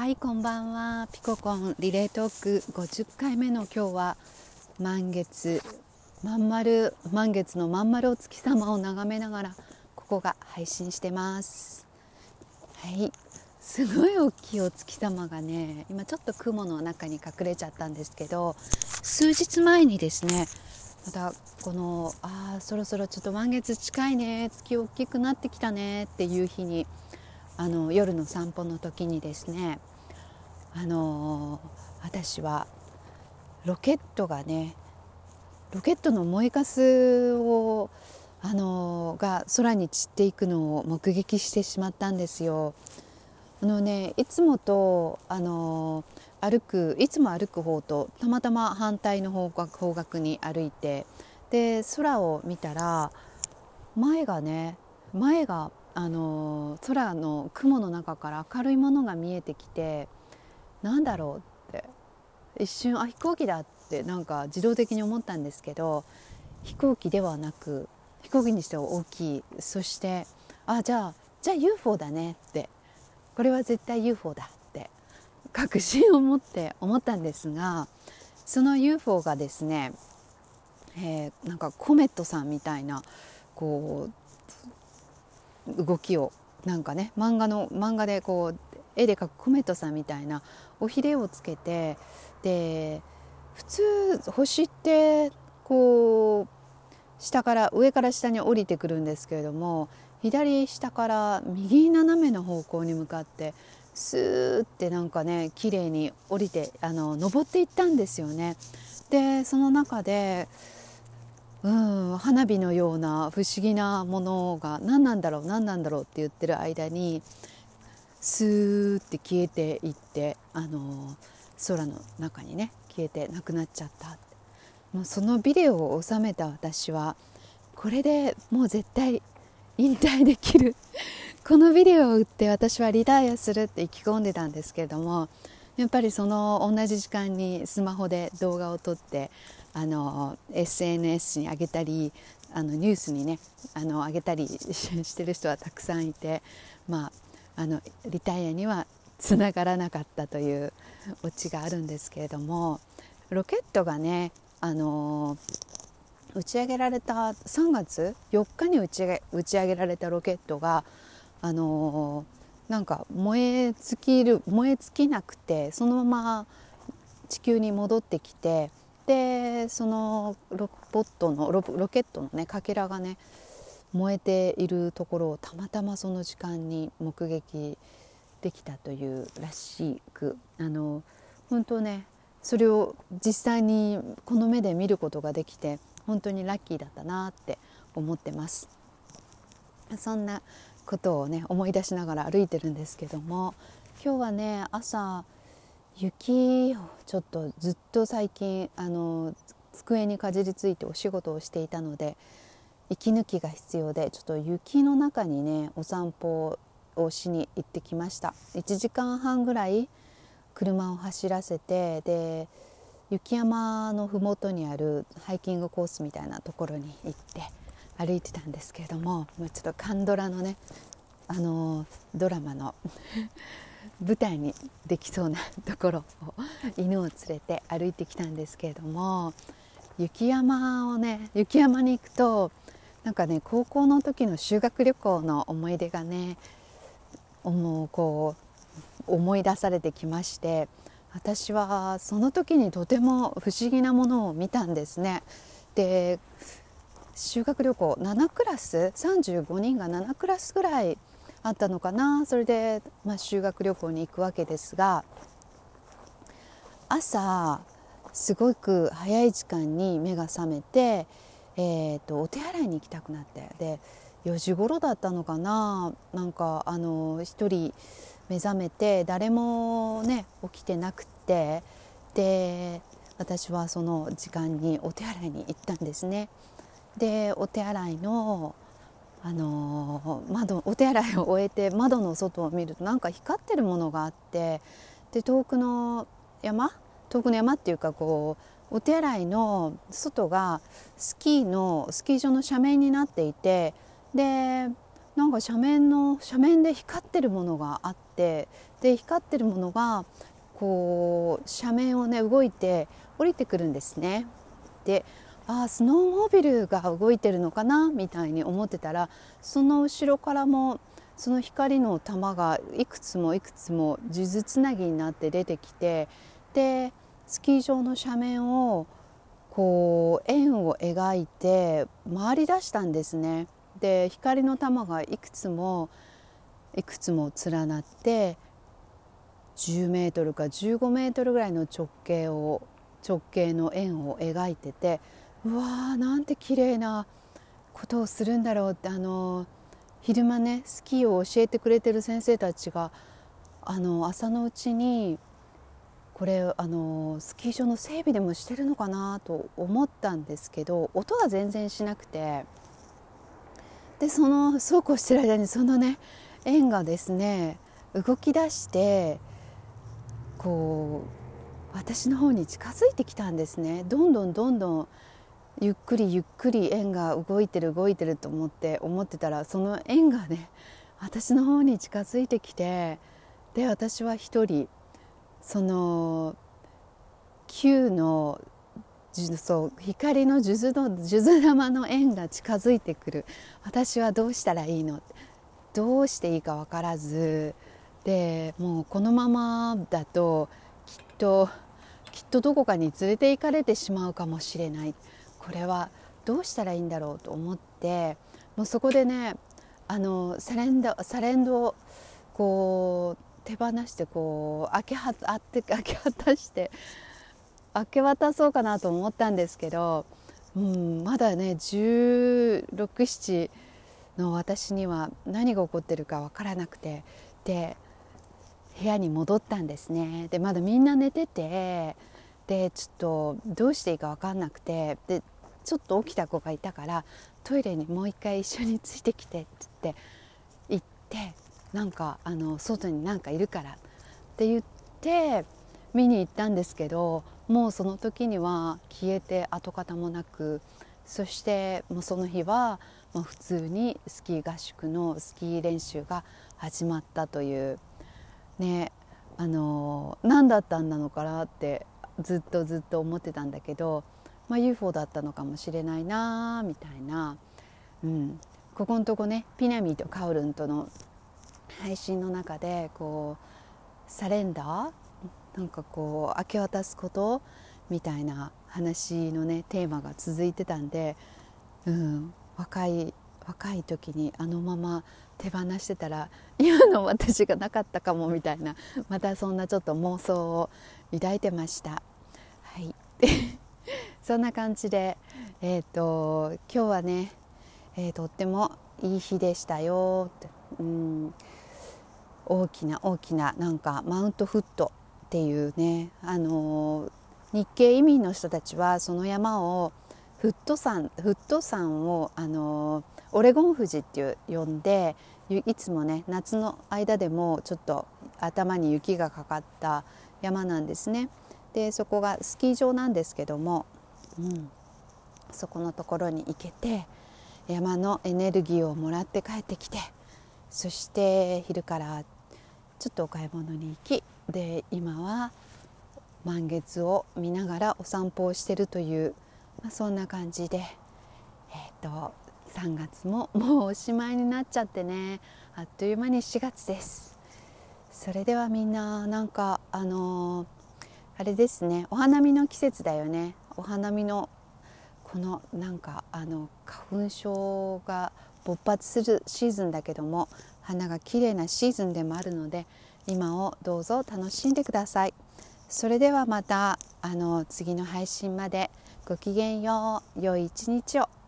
はいこんばんは。ピココンリレートーク50回目の今日は満月まん丸満月のまん丸お月様を眺めながらここが配信してます。はいすごい大きいお月様がね今ちょっと雲の中に隠れちゃったんですけど数日前にですねまたこのあそろそろちょっと満月近いね月大きくなってきたねっていう日にあの夜の散歩の時にですねあの私はロケットがねロケットの燃えかすをあのが空に散っていくのを目撃してしまったんですよ。あのねいつもとあの歩くいつも歩く方とたまたま反対の方角方角に歩いてで空を見たら前がね前があの空の雲の中から明るいものが見えてきてなんだろうって。一瞬あ飛行機だってなんか自動的に思ったんですけど飛行機ではなく飛行機にしては大きい。そしてあじゃあじゃあ UFO だねって。これは絶対 UFO だって。確信を持って思ったんですがその UFO がですね、えー、なんかコメットさんみたいなこう動きをなんかね漫画の漫画でこう絵で描くコメットさんみたいなおひれをつけてで普通星ってこう下から上から下に降りてくるんですけれども左下から右斜めの方向に向かってスーってなんかね綺麗に降りてあの登っていったんですよね。でその中でうん花火のような不思議なものが何なんだろう何なんだろうって言ってる間にスーって消えていってあの空の中にね消えてなくなっちゃったもうそのビデオを収めた私はこれでもう絶対引退できる。このビデオを売って私はリタイアするって意気込んでたんですけれどもやっぱりその同じ時間にスマホで動画を撮ってあの SNS に上げたりあのニュースにねあの上げたりしてる人はたくさんいてまああのリタイアにはつながらなかったというオチがあるんですけれどもロケットがねあの打ち上げられた3月4日に打ち上げ打ち上げられたロケットがあのなんか燃え尽きる燃え尽きなくてそのまま地球に戻ってきてでそのロボットのロケットのねかけらがね燃えているところをたまたまその時間に目撃できたというらしくあの本当ねそれを実際にこの目で見ることができて本当にラッキーだったなって思ってます。そんなことをね思い出しながら歩いてるんですけども今日はね朝雪をちょっとずっと最近あの机にかじりついてお仕事をしていたので息抜きが必要でちょっと雪の中にねお散歩をしに行ってきました。1時間半ぐらい車を走らせてで雪山の麓にあるハイキングコースみたいなところに行って歩いてたんですけれどもちょっとカンドラのねあのドラマの 舞台にできそうなところを犬を連れて歩いてきたんですけれども雪山をね雪山に行くとなんかね高校の時の修学旅行の思い出がねもうこう思い出されてきまして私はその時にとても不思議なものを見たんですね。で修学旅行7クラス？35人が7クラスぐらいあったのかな？それで、まあ、修学旅行に行くわけですが朝すごく早い時間に目が覚めてえーと、お手洗いに行きたくなってで4時頃だったのかななんかあの1人目覚めて誰もね起きてなくてで私はその時間にお手洗いに行ったんですね。でお手洗いのあの窓お手洗いを終えて窓の外を見るとなんか光ってるものがあってで遠くの山？遠くの山っていうかこうお手洗いの外がスキーのスキー場の斜面になっていてでなんか斜面の斜面で光ってるものがあってで光ってるものがこう斜面をね動いて降りてくるんですね。でああスノーモービルが動いてるのかな？みたいに思ってたらその後ろからもその光の玉がいくつもいくつも数珠つなぎになって出てきてでスキー場の斜面をこう円を描いて回り出したんですね。で光の玉がいくつもいくつも連なって10メートルか15メートルぐらいの直径を直径の円を描いててうわーなんて綺麗なことをするんだろうってあの昼間ねスキーを教えてくれてる先生たちがあの朝のうちにこれあのスキー場の整備でもしてるのかなと思ったんですけど音が全然しなくてでそのそうこうしてる間にそのね円がですね動き出してこう私の方に近づいてきたんですね。どんどんどんどんゆっくりゆっくり円が動いてる動いてると思って思ってたらその円がね私の方に近づいてきてで私は一人その球のそう光の数珠の数珠玉の円が近づいてくる。私はどうしたらいいの？どうしていいか分からず。でもうこのままだときっときっとどこかに連れて行かれてしまうかもしれない。これはどうしたらいいんだろうと思ってもうそこでねあのサレンドサレンドをこう手放してこう明けはあって明け渡して明け渡そうかなと思ったんですけど、うん、まだね1617の私には何が起こってるか分からなくてで部屋に戻ったんですね。でまだみんな寝ててでちょっとどうしていいか分かんなくてでちょっと起きた子がいたからトイレにもう一回一緒についてきてって言って行ってなんかあの外になんかいるからって言って見に行ったんですけどもうその時には消えて跡形もなくそしてもうその日はまあ、普通にスキー合宿のスキー練習が始まったというねあの何だったんだのかなってずっとずっと思ってたんだけど、まあ、UFO だったのかもしれないなみたいな、うん、ここのとこねピナミとカオルンとの配信の中でこうサレンダーなんかこう明け渡すことみたいな話のねテーマが続いてたんで、うん、若い若い時にあのまま手放してたら今の私がなかったかもみたいなまたそんなちょっと妄想を抱いてました。はい そんな感じで、えーと、今日はね、えー、とってもいい日でしたよって、うん、大きな大きななんかマウントフットっていうね、あの、日系移民の人たちはその山をフット山フット山をあのオレゴン富士っていう呼んでいつもね夏の間でもちょっと頭に雪がかかった山なんですね。でそこがスキー場なんですけども、うん、そこのところに行けて山のエネルギーをもらって帰ってきてそして昼からちょっとお買い物に行きで今は満月を見ながらお散歩をしてるというまあ、そんな感じで、えーと、3月ももうおしまいになっちゃってね。あっという間に4月です。それではみんななんかあのー、あれですね。お花見の季節だよね。お花見のこのなんかあの花粉症が勃発するシーズンだけども花が綺麗なシーズンでもあるので今をどうぞ楽しんでください。それではまたあの次の配信までごきげんよう。良い一日を。